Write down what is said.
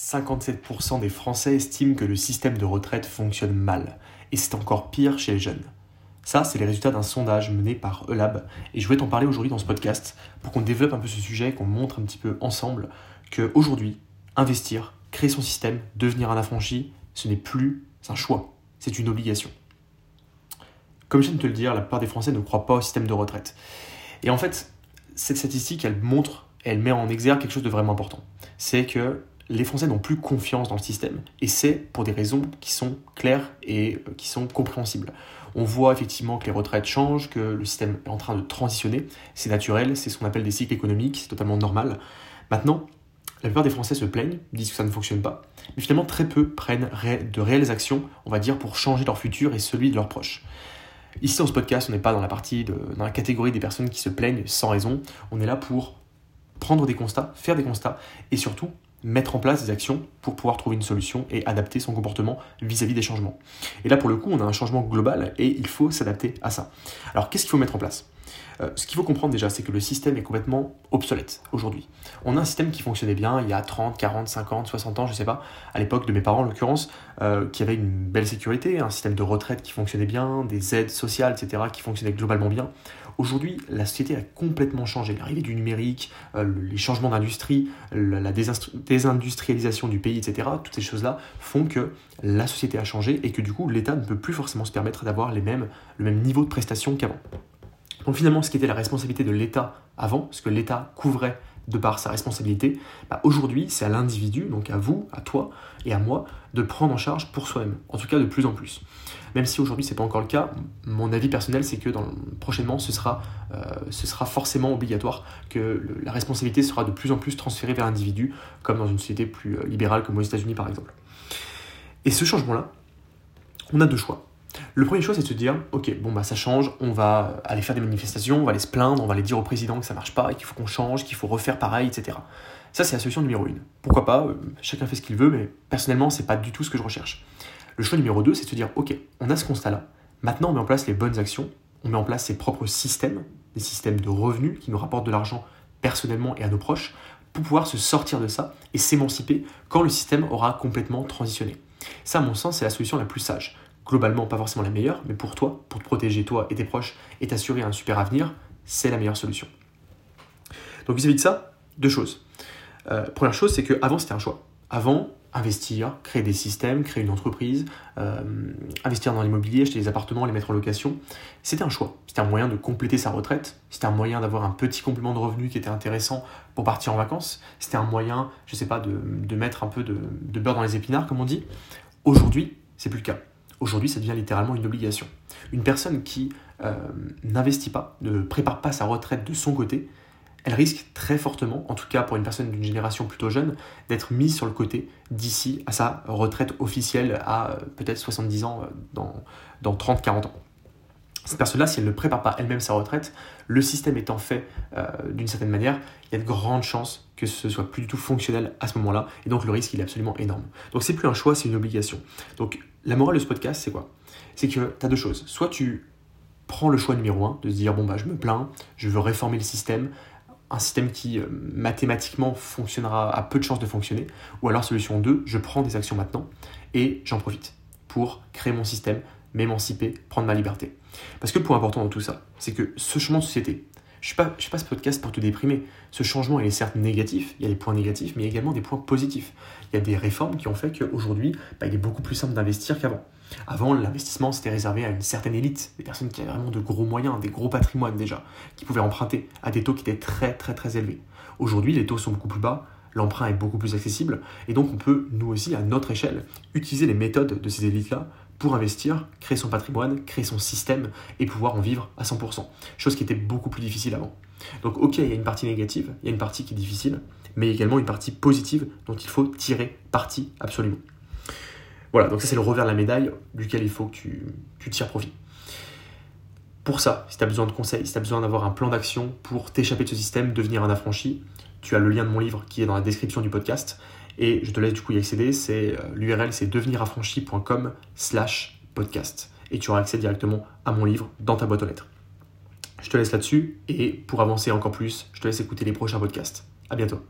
57% des Français estiment que le système de retraite fonctionne mal, et c'est encore pire chez les jeunes. Ça, c'est les résultats d'un sondage mené par Elab, et je voulais t'en parler aujourd'hui dans ce podcast pour qu'on développe un peu ce sujet, qu'on montre un petit peu ensemble que aujourd'hui, investir, créer son système, devenir un affranchi, ce n'est plus un choix, c'est une obligation. Comme je viens de te le dire, la plupart des Français ne croient pas au système de retraite. Et en fait, cette statistique, elle montre, elle met en exergue quelque chose de vraiment important. C'est que les Français n'ont plus confiance dans le système. Et c'est pour des raisons qui sont claires et euh, qui sont compréhensibles. On voit effectivement que les retraites changent, que le système est en train de transitionner. C'est naturel, c'est ce qu'on appelle des cycles économiques, c'est totalement normal. Maintenant, la plupart des Français se plaignent, disent que ça ne fonctionne pas, mais finalement très peu prennent de réelles actions, on va dire, pour changer leur futur et celui de leurs proches. Ici dans ce podcast, on n'est pas dans la partie, dans la catégorie des personnes qui se plaignent sans raison, on est là pour prendre des constats, faire des constats et surtout mettre en place des actions pour pouvoir trouver une solution et adapter son comportement vis-à-vis des changements. Et là, pour le coup, on a un changement global et il faut s'adapter à ça. Alors, qu'est-ce qu'il faut mettre en place? Euh, ce qu'il faut comprendre déjà, c'est que le système est complètement obsolète aujourd'hui. On a un système qui fonctionnait bien il y a 30, 40, 50, 60 ans, je ne sais pas, à l'époque de mes parents en l'occurrence, euh, qui avait une belle sécurité, un système de retraite qui fonctionnait bien, des aides sociales, etc., qui fonctionnaient globalement bien. Aujourd'hui, la société a complètement changé. L'arrivée du numérique, euh, les changements d'industrie, la désindustrialisation du pays, etc., toutes ces choses-là font que la société a changé et que du coup, l'État ne peut plus forcément se permettre d'avoir le même niveau de prestations qu'avant. Donc finalement, ce qui était la responsabilité de l'État avant, ce que l'État couvrait de par sa responsabilité, bah, aujourd'hui c'est à l'individu, donc à vous, à toi et à moi, de prendre en charge pour soi-même, en tout cas de plus en plus. Même si aujourd'hui c'est pas encore le cas, mon avis personnel c'est que prochainement ce sera, euh, ce sera forcément obligatoire, que la responsabilité sera de plus en plus transférée vers l'individu, comme dans une société plus euh, libérale comme aux États-Unis par exemple. Et ce changement-là, on a deux choix. Le premier chose, c'est de se dire, ok, bon bah ça change, on va aller faire des manifestations, on va aller se plaindre, on va aller dire au président que ça marche pas, qu'il faut qu'on change, qu'il faut refaire pareil, etc. Ça, c'est la solution numéro une. Pourquoi pas euh, Chacun fait ce qu'il veut, mais personnellement, c'est pas du tout ce que je recherche. Le choix numéro deux, c'est de se dire, ok, on a ce constat-là. Maintenant, on met en place les bonnes actions, on met en place ses propres systèmes, des systèmes de revenus qui nous rapportent de l'argent personnellement et à nos proches, pour pouvoir se sortir de ça et s'émanciper quand le système aura complètement transitionné. Ça, à mon sens, c'est la solution la plus sage globalement pas forcément la meilleure, mais pour toi, pour te protéger toi et tes proches et t'assurer un super avenir, c'est la meilleure solution. Donc vis-à-vis de ça, deux choses. Euh, première chose, c'est qu'avant c'était un choix. Avant, investir, créer des systèmes, créer une entreprise, euh, investir dans l'immobilier, acheter des appartements, les mettre en location, c'était un choix. C'était un moyen de compléter sa retraite, c'était un moyen d'avoir un petit complément de revenus qui était intéressant pour partir en vacances, c'était un moyen, je sais pas, de, mettre un peu de, de beurre dans les épinards, comme on dit. Aujourd'hui, c'est plus le cas. Aujourd'hui, ça devient littéralement une obligation. Une personne qui euh, n'investit pas, ne prépare pas sa retraite de son côté, elle risque très fortement, en tout cas pour une personne d'une génération plutôt jeune, d'être mise sur le côté d'ici à sa retraite officielle à euh, peut-être 70 ans euh, dans, dans 30-40 ans. Cette personne-là, si elle ne prépare pas elle-même sa retraite, le système étant fait d'une certaine manière, il y a de grandes chances que ce soit plus du tout fonctionnel à ce moment-là, et donc le risque il est absolument énorme. Donc c'est plus un choix, c'est une obligation. Donc la morale de ce podcast, c'est quoi? C'est que tu as deux choses. Soit tu prends le choix numéro un, de se dire, bon, bah, je me plains, je veux réformer le système, un système qui euh, mathématiquement fonctionnera, a peu de chances de fonctionner. Ou alors solution 2, je prends des actions maintenant et j'en profite pour créer mon système, m'émanciper, prendre ma liberté. Parce que le point important dans tout ça, c'est que ce changement de société, je ne fais pas ce podcast pour te déprimer. Ce changement, est certes négatif, il y a des points négatifs, mais il y a également des points positifs. Il y a des réformes qui ont fait qu'aujourd'hui, bah, il est beaucoup plus simple d'investir qu'avant. Avant, l'investissement, c'était réservé à une certaine élite, des personnes qui avaient vraiment de gros moyens, des gros patrimoines déjà, qui pouvaient emprunter à des taux qui étaient très très très élevés. Aujourd'hui, les taux sont beaucoup plus bas, l'emprunt est beaucoup plus accessible, et donc on peut, nous aussi, à notre échelle, utiliser les méthodes de ces élites-là pour investir, créer son patrimoine, créer son système et pouvoir en vivre à 100%. Chose qui était beaucoup plus difficile avant. Donc ok, il y a une partie négative, il y a une partie qui est difficile, mais également une partie positive dont il faut tirer parti absolument. Voilà, donc ça c'est le revers de la médaille duquel il faut que tu, tu tires profit. Pour ça, si tu as besoin de conseils, si tu as besoin d'avoir un plan d'action pour t'échapper de ce système, devenir un affranchi, tu as le lien de mon livre qui est dans la description du podcast. Et je te laisse du coup y accéder. C'est euh, l'URL, c'est deveniraffranchi.com slash podcast. Et tu auras accès directement à mon livre dans ta boîte aux lettres. Je te laisse là-dessus et pour avancer encore plus, je te laisse écouter les prochains podcasts. À bientôt.